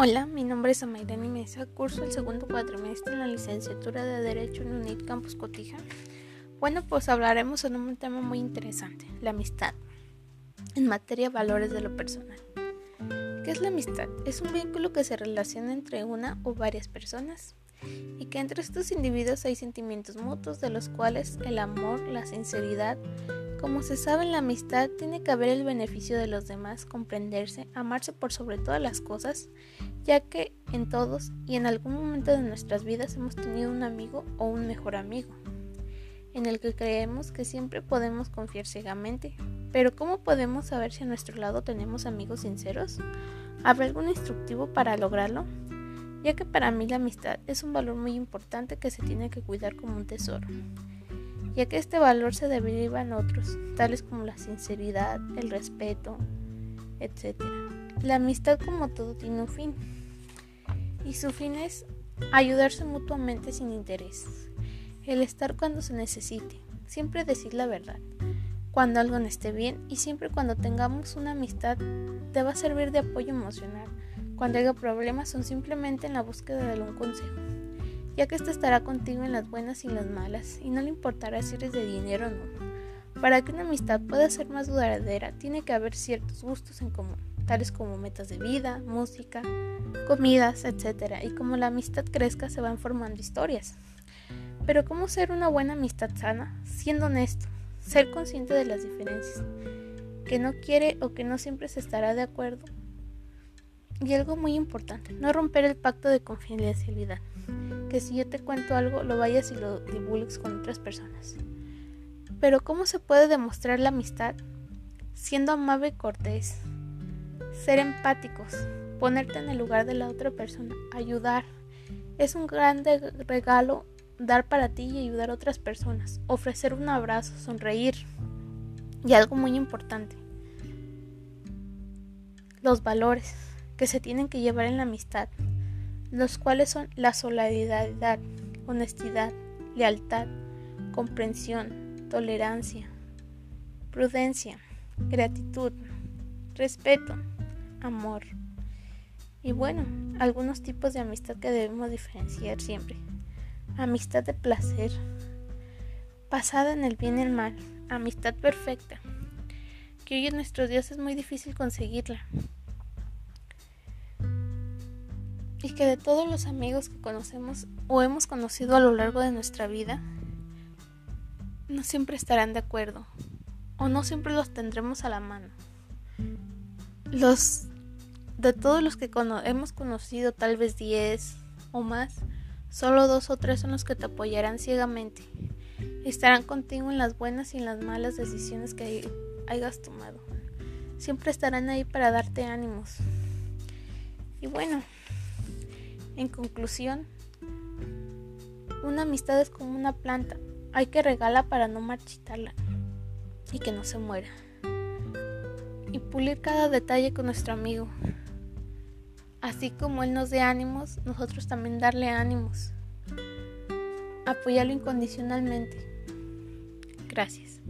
Hola, mi nombre es Amairani Mesa, curso el segundo cuatrimestre en la licenciatura de Derecho en UNIT Campus Cotija. Bueno, pues hablaremos sobre un tema muy interesante, la amistad, en materia de valores de lo personal. ¿Qué es la amistad? Es un vínculo que se relaciona entre una o varias personas y que entre estos individuos hay sentimientos mutuos de los cuales el amor, la sinceridad, como se sabe en la amistad tiene que haber el beneficio de los demás, comprenderse, amarse por sobre todas las cosas, ya que en todos y en algún momento de nuestras vidas hemos tenido un amigo o un mejor amigo, en el que creemos que siempre podemos confiar ciegamente. Pero ¿cómo podemos saber si a nuestro lado tenemos amigos sinceros? ¿Habrá algún instructivo para lograrlo? Ya que para mí la amistad es un valor muy importante que se tiene que cuidar como un tesoro ya que este valor se deriva en otros, tales como la sinceridad, el respeto, etc. La amistad como todo tiene un fin, y su fin es ayudarse mutuamente sin interés, el estar cuando se necesite, siempre decir la verdad, cuando algo no esté bien y siempre cuando tengamos una amistad te va a servir de apoyo emocional, cuando haya problemas son simplemente en la búsqueda de un consejo ya que éste estará contigo en las buenas y en las malas, y no le importará si eres de dinero o no. Para que una amistad pueda ser más duradera, tiene que haber ciertos gustos en común, tales como metas de vida, música, comidas, etc. Y como la amistad crezca, se van formando historias. Pero ¿cómo ser una buena amistad sana? Siendo honesto, ser consciente de las diferencias, que no quiere o que no siempre se estará de acuerdo. Y algo muy importante, no romper el pacto de confidencialidad que si yo te cuento algo lo vayas y lo divulgues con otras personas. Pero ¿cómo se puede demostrar la amistad? Siendo amable y cortés, ser empáticos, ponerte en el lugar de la otra persona, ayudar. Es un grande regalo dar para ti y ayudar a otras personas, ofrecer un abrazo, sonreír. Y algo muy importante, los valores que se tienen que llevar en la amistad los cuales son la solidaridad, honestidad, lealtad, comprensión, tolerancia, prudencia, gratitud, respeto, amor. Y bueno, algunos tipos de amistad que debemos diferenciar siempre. Amistad de placer, basada en el bien y el mal, amistad perfecta, que hoy en nuestros días es muy difícil conseguirla. Y que de todos los amigos que conocemos o hemos conocido a lo largo de nuestra vida, no siempre estarán de acuerdo o no siempre los tendremos a la mano. Los de todos los que hemos conocido, tal vez 10 o más, solo dos o tres son los que te apoyarán ciegamente. Estarán contigo en las buenas y en las malas decisiones que hayas tomado. Siempre estarán ahí para darte ánimos. Y bueno, en conclusión, una amistad es como una planta. Hay que regalar para no marchitarla y que no se muera. Y pulir cada detalle con nuestro amigo. Así como él nos dé ánimos, nosotros también darle ánimos. Apoyarlo incondicionalmente. Gracias.